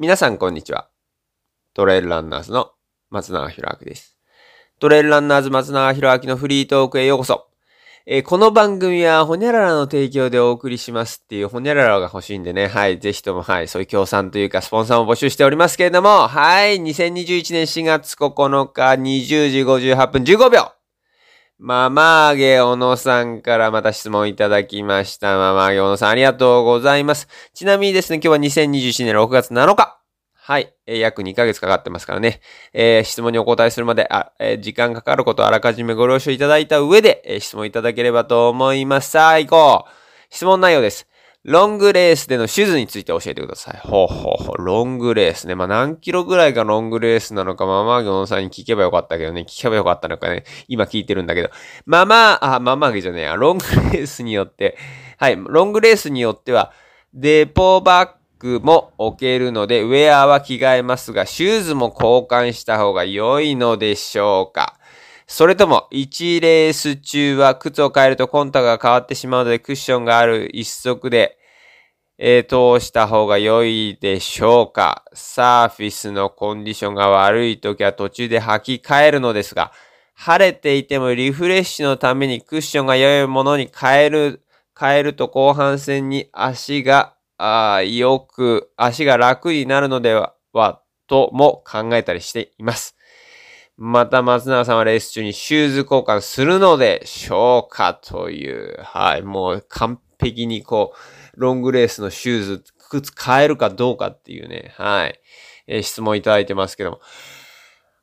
皆さんこんにちは。トレイルランナーズの松永博明です。トレイルランナーズ松永博明のフリートークへようこそ。えーこの番組はホニャララの提供でお送りしますっていうホニャララが欲しいんでね、はい、ぜひともはい、そういう協賛というかスポンサーを募集しておりますけれども、はい、2021年4月9日20時58分15秒ママーゲ小野さんからまた質問いただきました。ママーゲ小野さんありがとうございます。ちなみにですね、今日は2021年6月7日。はい。えー約2ヶ月かかってますからね。えー質問にお答えするまで、あ、えー時間かかることをあらかじめご了承いただいた上で、え質問いただければと思います。さあ、行こう。質問内容です。ロングレースでのシューズについて教えてください。ほうほうほう。ロングレースね。まあ、何キロぐらいがロングレースなのか、ママーゲ小野さんに聞けばよかったけどね。聞けばよかったのかね。今聞いてるんだけど。ママ、あ、ママーゲじゃねえや。ロングレースによって、はい。ロングレースによっては、デポバッグも置けるので、ウェアは着替えますが、シューズも交換した方が良いのでしょうかそれとも、1レース中は靴を変えるとコンタが変わってしまうので、クッションがある一足で、えー通した方が良いでしょうかサーフィスのコンディションが悪い時は途中で履き替えるのですが、晴れていてもリフレッシュのためにクッションが良いものに変える、変えると後半戦に足が、あーよく、足が楽になるのでは、はとも考えたりしています。また松永さんはレース中にシューズ交換するのでしょうかという、はい、もう完璧にこう、ロングレースのシューズ、靴変えるかどうかっていうね、はい、えー質問いただいてますけども。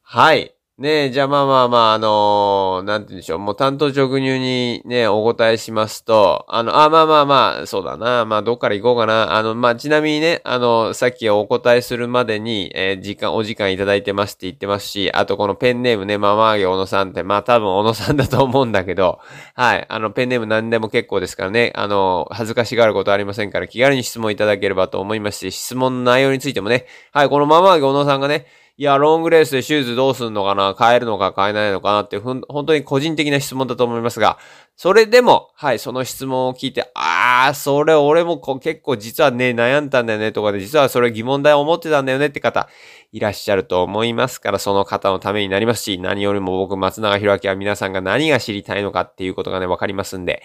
はい。ねえ、じゃあまあまあまあ、あのーなんて言うんでしょう。もう担当直入にね、お答えしますと、あの、あ、まあまあまあ、そうだな。まあ、どっから行こうかな。あの、まあ、ちなみにね、あの、さっきお答えするまでに、えー時間、お時間いただいてますって言ってますし、あとこのペンネームね、ママーゲ小野さんって、まあ多分小野さんだと思うんだけど、はい。あの、ペンネーム何でも結構ですからね、あの、恥ずかしがることありませんから、気軽に質問いただければと思いますし、質問の内容についてもね、はい、このママーゲ小野さんがね、いや、ロングレースでシューズどうすんのかな？変えるのか変えないのかなっていう、ふん本当に個人的な質問だと思いますが、それでも、はい、その質問を聞いて、あー、それ俺もこ結構実はね、悩んだんだよねとかで、実はそれ疑問だよ思ってたんだよねって方、いらっしゃると思いますから、その方のためになりますし、何よりも僕、松永博明は皆さんが何が知りたいのかっていうことがね、わかりますんで、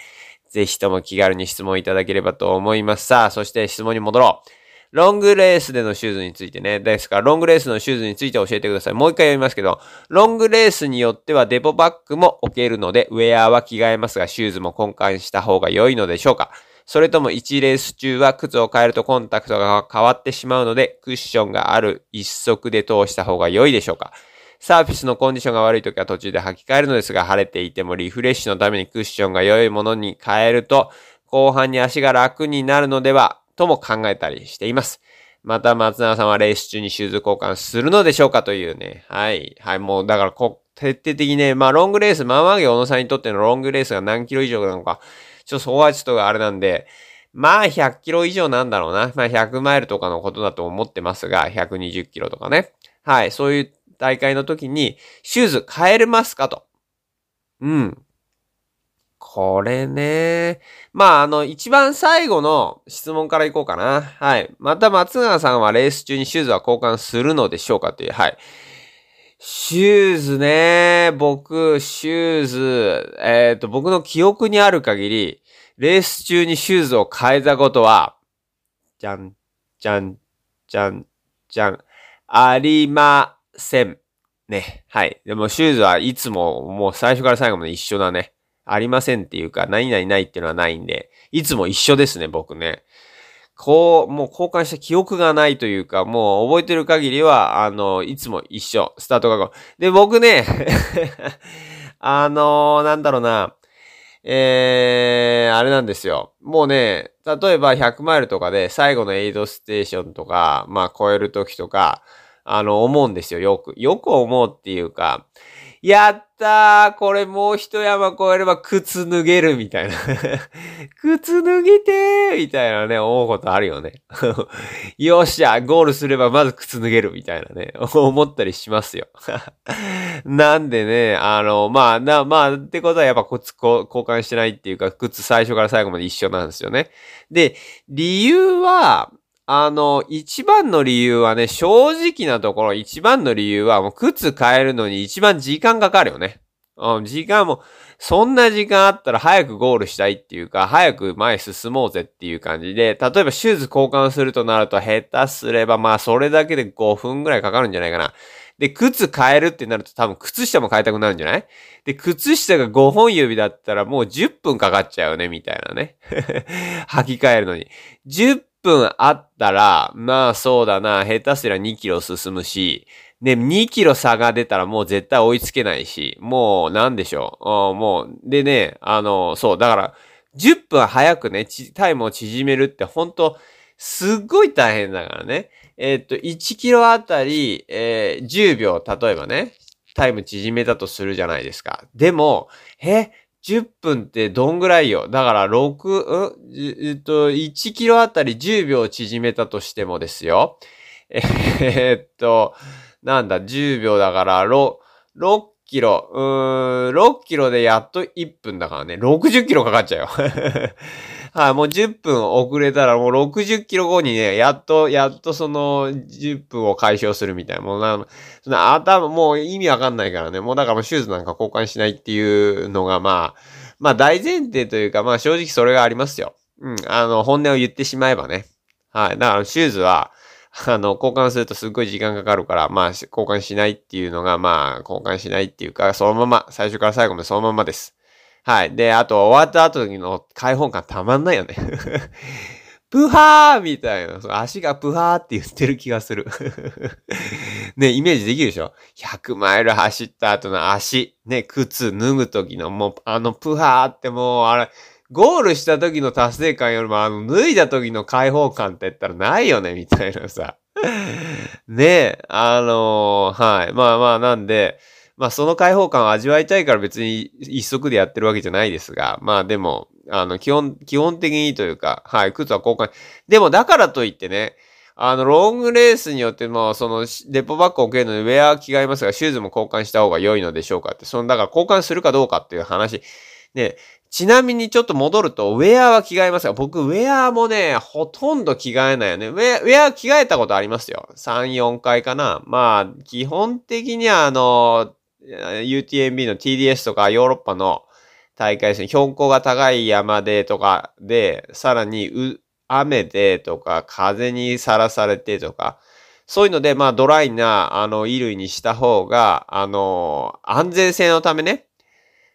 ぜひとも気軽に質問いただければと思います。さあ、そして質問に戻ろう。ロングレースでのシューズについてね。ですから、ロングレースのシューズについて教えてください。もう一回読みますけど、ロングレースによってはデポバッグも置けるので、ウェアは着替えますが、シューズも交換した方が良いのでしょうかそれとも1レース中は靴を変えるとコンタクトが変わってしまうので、クッションがある一足で通した方が良いでしょうかサーフィスのコンディションが悪い時は途中で履き替えるのですが、晴れていてもリフレッシュのためにクッションが良いものに変えると、後半に足が楽になるのでは、とも考えたりしています。また松永さんはレース中にシューズ交換するのでしょうかというね。はい。はい。もう、だからこ、徹底的にね、まあロングレース、ママーゲ小野さんにとってのロングレースが何キロ以上なのか、ちょっとそこはちょっとあれなんで、まあ100キロ以上なんだろうな。まあ100マイルとかのことだと思ってますが、120キロとかね。はい。そういう大会の時に、シューズ変えれますかと。うん。これね。まあ、あの、一番最後の質問からいこうかな。はい。また松永さんはレース中にシューズは交換するのでしょうかという。はい。シューズね。僕、シューズ、えっ、と、僕の記憶にある限り、レース中にシューズを変えたことは、じゃん、じゃん、じゃん、じゃん、ありません。ね。はい。でも、シューズはいつも、もう最初から最後まで一緒だね。ありませんっていうか、何々ないっていうのはないんで、いつも一緒ですね、僕ね。こう、もう交換した記憶がないというか、もう覚えてる限りは、あの、いつも一緒、スタートがこう。で、僕ね、あのなんだろうな、えー、あれなんですよ。もうね、例えば100マイルとかで最後のエイドステーションとか、まあ超える時とか、あの、思うんですよ、よく。よく思うっていうか、やったーこれもう一山越えれば靴脱げるみたいな。靴脱げてーみたいなね、思うことあるよね。よっしゃゴールすればまず靴脱げるみたいなね、思ったりしますよ。なんでね、あの、まあ、な、まあ、ってことはやっぱ靴こ交換してないっていうか、靴最初から最後まで一緒なんですよね。で、理由は、あの、一番の理由はね、正直なところ、一番の理由は、もう靴変えるのに一番時間かかるよね。うん、時間も、そんな時間あったら早くゴールしたいっていうか、早く前進もうぜっていう感じで、例えばシューズ交換するとなると下手すれば、まあそれだけで5分ぐらいかかるんじゃないかな。で、靴変えるってなると多分靴下も変えたくなるんじゃない？で、靴下が5本指だったらもう10分かかっちゃうよね、みたいなね。履き替えるのに。10分あったら、まあそうだな、下手すりゃ2キロ進むし、で、2キロ差が出たらもう絶対追いつけないし、もうなんでしょう？もう、でね、あの、そう、だから、10分早くね、タイムを縮めるって本当すっごい大変だからね。えー、っと、1キロあたり、えー、10秒、例えばね、タイム縮めたとするじゃないですか。でも、え、10分ってどんぐらいよ？だから、6、うんえっと、1キロあたり10秒縮めたとしてもですよ。えー、っと、なんだ、10秒だから、6、6キロ、うーん、6キロでやっと1分だからね、60キロかかっちゃうよ。はい、もう10分遅れたらもう60キロ後にね、やっと、やっとその10分を解消するみたいな。もうな、その頭、もう意味わかんないからね。もうだからもうシューズなんか交換しないっていうのがまあ、まあ大前提というか、まあ正直それがありますよ。うん、あの、本音を言ってしまえばね。はい。だからシューズは、あの、交換するとすっごい時間かかるから、まあ、交換しないっていうのが、まあ、交換しないっていうか、そのまま、最初から最後までそのままです。はい。で、あと、終わった後の開放感たまんないよね プハーみたいな、足がプハーって言ってる気がする ね、イメージできるでしょ ?100 マイル走った後の足、ね、靴脱ぐ時のもう、あのプハーってもう、あれ、ゴールした時の達成感よりも、あの、脱いだ時の解放感って言ったらないよね、みたいなさ。ね、あのー、はい。まあまあ、なんで、まあその開放感を味わいたいから別に一足でやってるわけじゃないですが、まあでも、あの、基本、基本的にというか、はい、靴は交換。でもだからといってね、あの、ロングレースによっても、その、デポバッグを受けるのにウェア着替えますが、シューズも交換した方が良いのでしょうかって、その、だから交換するかどうかっていう話。ね、ちなみにちょっと戻ると、ウェアは着替えますが、僕、ウェアもね、ほとんど着替えないよね。ウェア、ウェア着替えたことありますよ。3、4回かな。まあ、基本的には、あの、UTMB の TDS とかヨーロッパの大会ですね、標高が高い山でとかで、さらに雨でとか、風にさらされてとか、そういうので、まあ、ドライな、あの、衣類にした方が、あの、安全性のためね、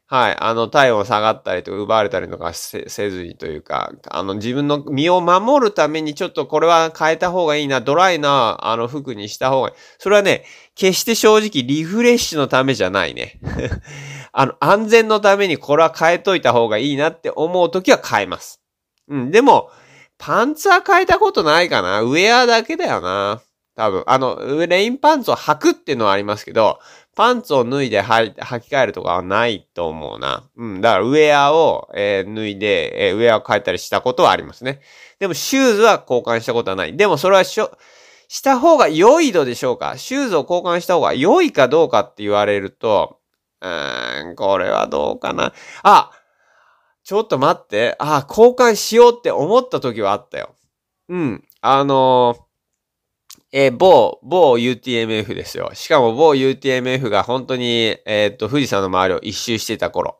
はい。あの、体温下がったりとか奪われたりとかせずにというか、あの、自分の身を守るためにちょっとこれは変えた方がいいな、ドライな、あの、服にした方がいい。それはね、決して正直リフレッシュのためじゃないね。あの、安全のためにこれは変えといた方がいいなって思うときは変えます。うん、でも、パンツは変えたことないかな。ウェアだけだよな。多分。あの、レインパンツを履くっていうのはありますけど、パンツを脱いで履き替えるとかはないと思うな。うん。だからウェアを、えー、脱いで、えー、ウェアを変えたりしたことはありますね。でもシューズは交換したことはない。でもそれはしょ、した方が良いのでしょうか？シューズを交換した方が良いかどうかって言われると、うーん、これはどうかな？あ、ちょっと待って。あ、交換しようって思った時はあったよ。うん。あのーえー、某、某 UTMF ですよ。しかも某 UTMF が本当に、えー、っと、富士山の周りを一周してた頃。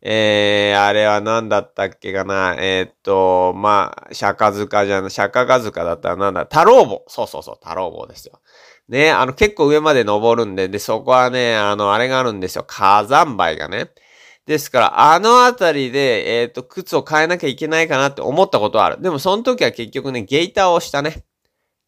えー、あれは何だったっけかな。えー、っと、まあ、釈迦塚じゃな、釈迦塚だったらなんだ、太郎坊。そうそうそう、太郎坊ですよ。ね、あの、結構上まで登るんで、で、そこはね、あの、あれがあるんですよ。火山灰がね。ですから、あのあたりで、えっ、と、靴を変えなきゃいけないかなって思ったことはある。でも、その時は結局ね、ゲーターをしたね。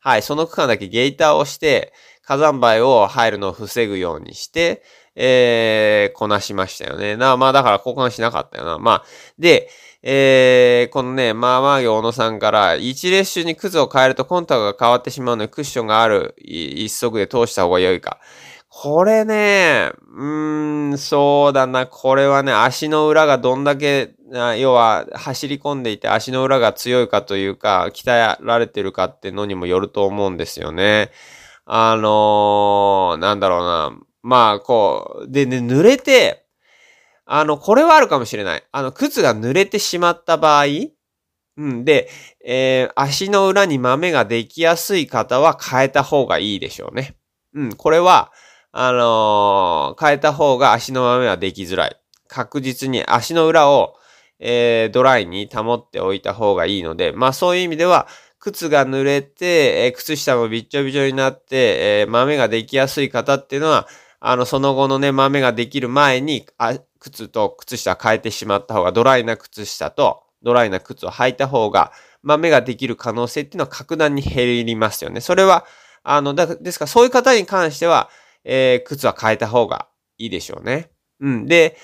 はい、その区間だけゲーターをして、火山灰を入るのを防ぐようにして、えー、こなしましたよね。な、まあだから交換しなかったよな。まあ、で、えー、このね、まあまあ小野さんから、一列種にクズを変えるとコンタクトが変わってしまうのでクッションがある一足で通した方が良いか。これね、うーん、そうだな。これはね、足の裏がどんだけ要は走り込んでいて足の裏が強いかというか、鍛えられてるかってのにもよると思うんですよね。あのー、なんだろうな。まあ、こう、でね、濡れて、あの、これはあるかもしれない。あの、靴が濡れてしまった場合、うんで、えー、足の裏に豆ができやすい方は変えた方がいいでしょうね。うん、これは、あのー、変えた方が足の豆はできづらい。確実に足の裏を、えー、ドライに保っておいた方がいいので、まあそういう意味では、靴が濡れて、えー、靴下もびっちょびちょになって、えー、豆ができやすい方っていうのは、あの、その後のね、豆ができる前に、あ靴と靴下変えてしまった方が、ドライな靴下と、ドライな靴を履いた方が、豆ができる可能性っていうのは格段に減りますよね。それは、あの、だ、ですからそういう方に関しては、えー、靴は変えた方がいいでしょうね。うん。で、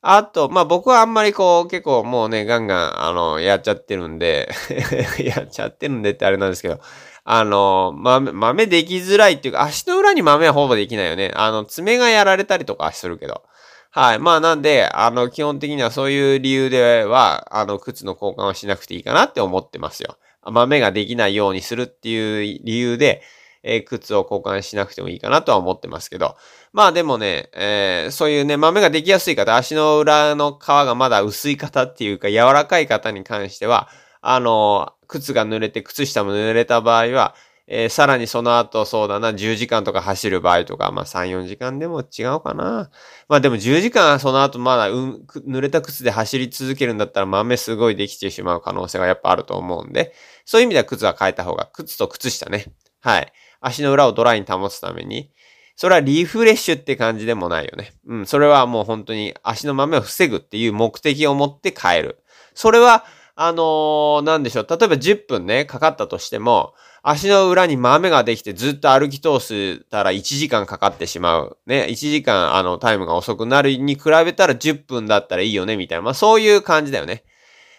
あと、まあ、僕はあんまりこう、結構もうね、ガンガン、あの、やっちゃってるんで やっちゃってるんでってあれなんですけど、あの、豆、豆できづらいっていうか、足の裏に豆はほぼできないよね。あの、爪がやられたりとかするけど。はい。まあなんで、あの、基本的にはそういう理由では、あの、靴の交換をしなくていいかなって思ってますよ。豆ができないようにするっていう理由で、えー、靴を交換しなくてもいいかなとは思ってますけど。まあでもね、えー、そういうね、豆ができやすい方、足の裏の皮がまだ薄い方っていうか柔らかい方に関しては、あの、靴が濡れて、靴下も濡れた場合は、えー、さらにその後、そうだな、10時間とか走る場合とか、まあ3、4時間でも違うかな。まあでも10時間その後まだ、うん、濡れた靴で走り続けるんだったら豆すごいできてしまう可能性がやっぱあると思うんで、そういう意味では靴は変えた方が、靴と靴下ね。はい。足の裏をドライに保つために、それはリフレッシュって感じでもないよね。うん、それはもう本当に足の豆を防ぐっていう目的を持って変える。それは、あのー、なんでしょう。例えば10分ね、かかったとしても、足の裏に豆ができてずっと歩き通したら1時間かかってしまう。ね、1時間あのタイムが遅くなるに比べたら10分だったらいいよね、みたいな。まあそういう感じだよね。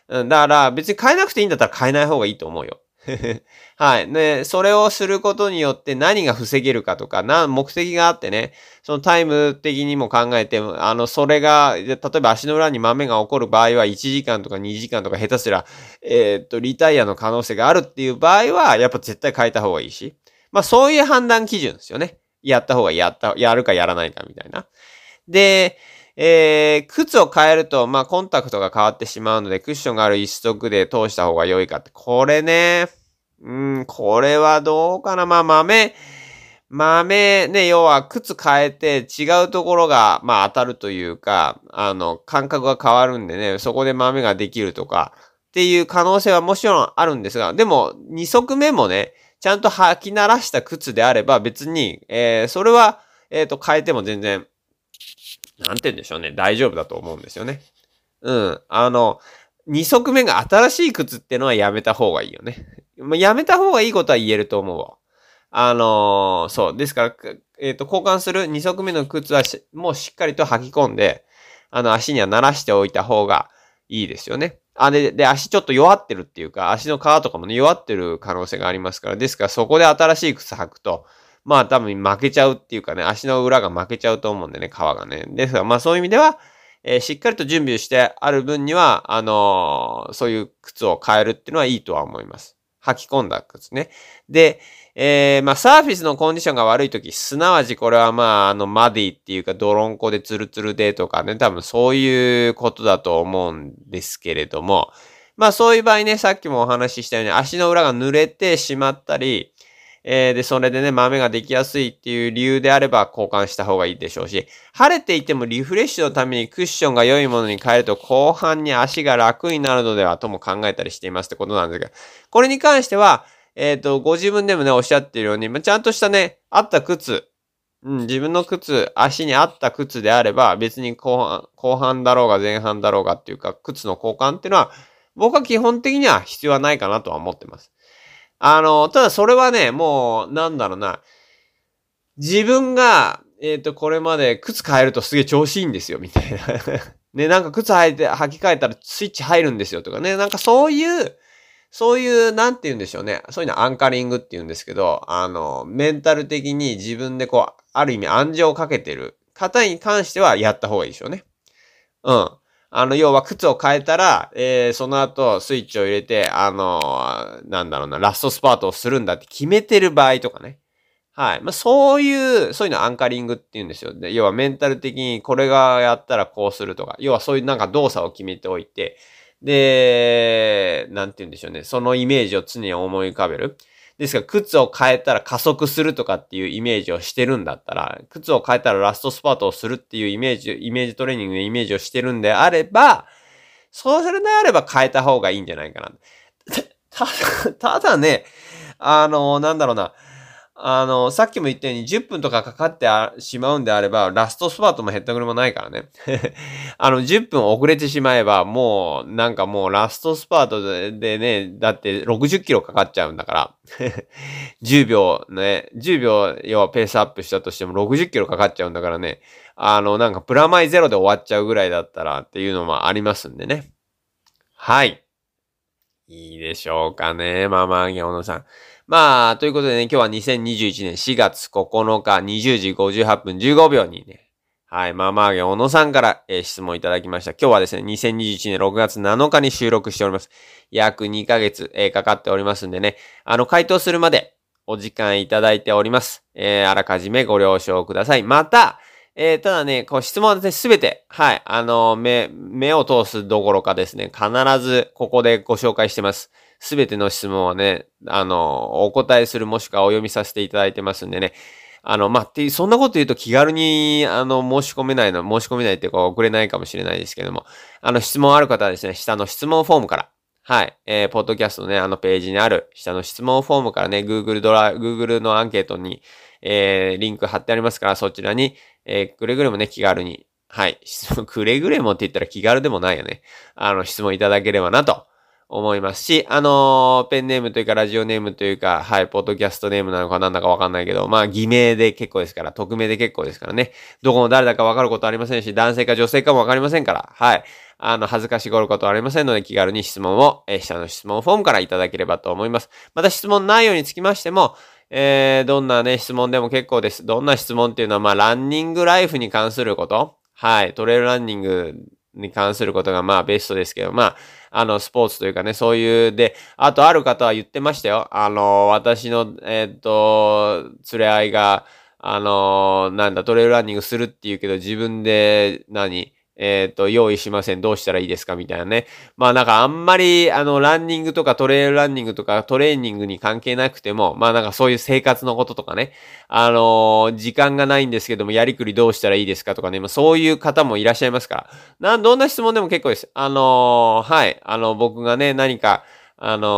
うんだから別に変えなくていいんだったら変えない方がいいと思うよ。はい。ね、それをすることによって何が防げるかとか、な、目的があってね、そのタイム的にも考えて、あの、それが、例えば足の裏に豆が起こる場合は1時間とか2時間とか下手すら、えー、っと、リタイアの可能性があるっていう場合は、やっぱ絶対変えた方がいいし。まあそういう判断基準ですよね。やった方がやった、やるかやらないかみたいな。で、えー、靴を変えると、まあ、コンタクトが変わってしまうので、クッションがある一足で通した方が良いかって。これね、うん、これはどうかな。まあ、豆、豆、ね、要は靴変えて違うところが、まあ、当たるというか、あの、感覚が変わるんでね、そこで豆ができるとか、っていう可能性はもちろんあるんですが、でも、二足目もね、ちゃんと履き慣らした靴であれば別に、えー、それは、えっ、ー、と、変えても全然なんて言うんでしょうね、大丈夫だと思うんですよね。うん。あの、二足目が新しい靴ってのはやめた方がいいよね。やめた方がいいことは言えると思うわ。あのー、そう。ですから、えっ、ー、と、交換する二足目の靴はもうしっかりと履き込んで、あの、足には慣らしておいた方がいいですよね。あ、で、で、足ちょっと弱ってるっていうか、足の皮とかもね、弱ってる可能性がありますから、ですからそこで新しい靴履くと、まあ多分負けちゃうっていうかね、足の裏が負けちゃうと思うんでね、皮がね。ですが、まあそういう意味では、えー、しっかりと準備をしてある分には、あのー、そういう靴を変えるっていうのはいいとは思います。履き込んだ靴ね。で、えー、まあ、サーフィスのコンディションが悪いとき、すなわちこれはまあ、あの、マディっていうか、ドロンコでツルツルでとかね、多分そういうことだと思うんですけれども、まあそういう場合ね、さっきもお話ししたように足の裏が濡れてしまったり、えー、で、それでね、豆ができやすいっていう理由であれば交換した方がいいでしょうし、晴れていてもリフレッシュのためにクッションが良いものに変えると後半に足が楽になるのではとも考えたりしていますってことなんですが、これに関しては、えっ、ー、と、ご自分でもね、おっしゃってるように、まちゃんとしたね、合った靴、うん、自分の靴、足に合った靴であれば、別に後半、後半だろうが前半だろうがっていうか、靴の交換っていうのは、僕は基本的には必要はないかなとは思ってます。あの、ただそれはね、もう、なんだろうな。自分が、えっ、ー、と、これまで靴変えるとすげえ調子いいんですよ、みたいな。ね、なんか靴履いて、履き替えたらスイッチ入るんですよ、とかね。なんかそういう、そういう、なんて言うんでしょうね。そういうのアンカリングって言うんですけど、あの、メンタル的に自分でこう、ある意味暗示をかけてる方に関してはやった方がいいでしょうね。うん。あの、要は靴を変えたら、えー、その後スイッチを入れて、あの、なんだろうな、ラストスパートをするんだって決めてる場合とかね。はい。まあ、そういう、そういうのアンカリングって言うんですよ。で、要はメンタル的にこれがやったらこうするとか、要はそういうなんか動作を決めておいて、で、なんて言うんでしょうね。そのイメージを常に思い浮かべる。ですから、靴を変えたら加速するとかっていうイメージをしてるんだったら、靴を変えたらラストスパートをするっていうイメージ、イメージトレーニングのイメージをしてるんであれば、そうするのであれば変えた方がいいんじゃないかな。ただ、ただね、あの、なんだろうな。あの、さっきも言ったように10分とかかかってしまうんであれば、ラストスパートもヘッドグルもないからね。あの、10分遅れてしまえば、もう、なんかもうラストスパートでね、だって60キロかかっちゃうんだから。10秒ね、10秒要はペースアップしたとしても60キロかかっちゃうんだからね。あの、なんかプラマイゼロで終わっちゃうぐらいだったらっていうのもありますんでね。はい。いいでしょうかね、ママギョノさん。まあ、ということでね、今日は2021年4月9日20時58分15秒にね、はい、ママーゲ小野さんから、えー、質問いただきました。今日はですね、2021年6月7日に収録しております。約2ヶ月、えー、かかっておりますんでね、あの、回答するまでお時間いただいております。えー、あらかじめご了承ください。また、えー、ただね、こう質問はですね、すべて、はい、あの、目、目を通すどころかですね、必ずここでご紹介してます。すべての質問はね、あの、お答えするもしくはお読みさせていただいてますんでね。あの、まあ、って、そんなこと言うと気軽に、あの、申し込めないの、申し込めないっていうか送れないかもしれないですけども、あの、質問ある方はですね、下の質問フォームから、はい。えー、ポッドキャストのね、あのページにある下の質問フォームからね、Google ドラ、Google のアンケートに、えー、リンク貼ってありますから、そちらに、えー、くれぐれもね、気軽に、はい。質問、くれぐれもって言ったら気軽でもないよね。あの、質問いただければなと思いますし、あのー、ペンネームというかラジオネームというか、はい、ポッドキャストネームなのかなんだかわかんないけど、まあ、偽名で結構ですから、匿名で結構ですからね。どこの誰だかわかることありませんし、男性か女性かもわかりませんから、はい。あの、恥ずかしがることはありませんので、気軽に質問を、えー、下の質問フォームからいただければと思います。また質問内容につきましても、えー、どんなね、質問でも結構です。どんな質問っていうのは、まあ、ランニングライフに関すること、はい、トレイルランニングに関することがまあベストですけど、まあ、あの、スポーツというかね、そういう、で、あとある方は言ってましたよ。あの、私の、えー、っと、連れ合いが、あの、なんだ、トレイルランニングするって言うけど、自分で何、えっ、ー、と、用意しません。どうしたらいいですかみたいなね。まあなんかあんまり、あの、ランニングとかトレイルランニングとかトレーニングに関係なくても、まあなんかそういう生活のこととかね。あのー、時間がないんですけども、やりくりどうしたらいいですかとかね。まあそういう方もいらっしゃいますから。な、どんな質問でも結構です。あのー、はい。あの、僕がね、何か、あの、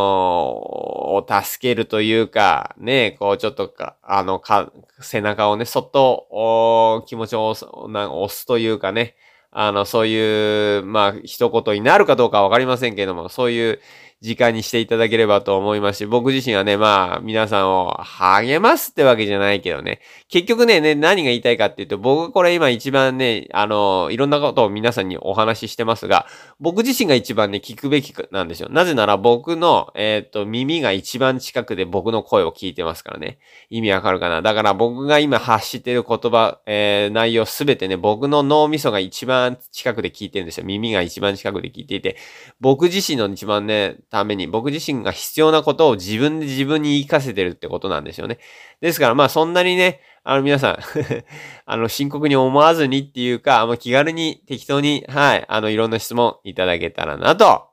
を助けるというか、ね、こうちょっとか、あの、か、背中をね、そっと、お気持ちを押す、押すというかね、あの、そういう、まあ、一言になるかどうかわかりませんけれども、そういう時間にしていただければと思いますし、僕自身はね、まあ、皆さんを励ますってわけじゃないけどね、結局ね、ね、何が言いたいかっていうと、僕これ今一番ね、あの、いろんなことを皆さんにお話ししてますが、僕自身が一番ね、聞くべきなんですよ。なぜなら僕の、えっ、と、耳が一番近くで僕の声を聞いてますからね。意味わかるかな？だから僕が今発してる言葉、えー、内容すべてね、僕の脳みそが一番近くで聞いてるんですよ。耳が一番近くで聞いていて、僕自身の一番ね、ために、僕自身が必要なことを自分で自分に言い聞かせてるってことなんですよね。ですからまあそんなにね、あの皆さん あの深刻に思わずにっていうか、あの気軽に適当に、はい、あのいろんな質問いただけたらなと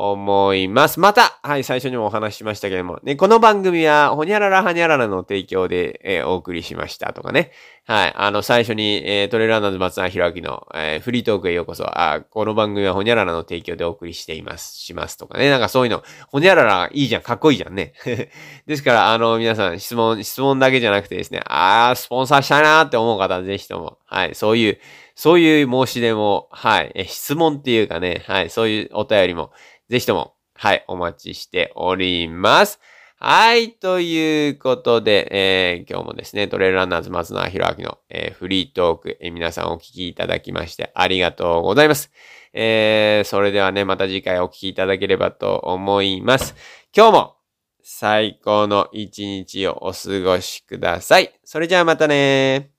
思います。また、はい、最初にもお話ししましたけども、ね、この番組は、ほにゃららはにゃららの提供で、えー、お送りしましたとかね。はい、あの、最初に、えー、トレーラーナーズ松永弘明の、えー、フリートークへようこそ、あ、この番組はほにゃららの提供でお送りしています、しますとかね。なんかそういうの、ほにゃららいいじゃん、かっこいいじゃんね。ですから、あの、皆さん、質問、質問だけじゃなくてですね、あー、スポンサーしたいなーって思う方ぜひとも、はい、そういう、そういう申し出も、はい、え質問っていうかね、はい、そういうお便りも、ぜひとも、はい、お待ちしております。はい、ということで、えー、今日もですね、トレイルランナーズ松永弘明の、えー、フリートーク、えー、皆さんお聞きいただきましてありがとうございます。えー、それではね、また次回お聞きいただければと思います。今日も最高の一日をお過ごしください。それじゃあまたね